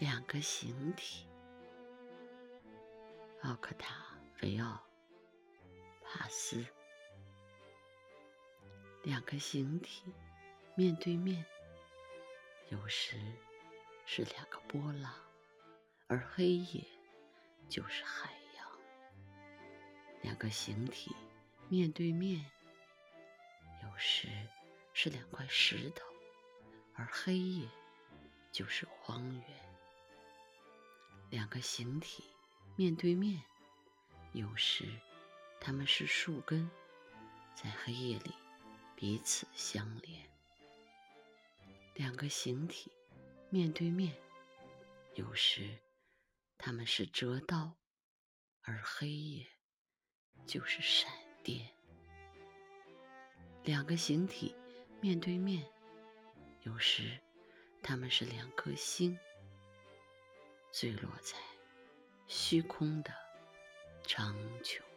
两个形体，奥克塔维奥·帕斯。两个形体面对面，有时是两个波浪，而黑夜就是海洋。两个形体面对面，有时是两块石头，而黑夜就是荒原。两个形体面对面，有时它们是树根，在黑夜里彼此相连。两个形体面对面，有时它们是折刀，而黑夜就是闪电。两个形体面对面，有时它们是两颗星。坠落在虚空的苍穹。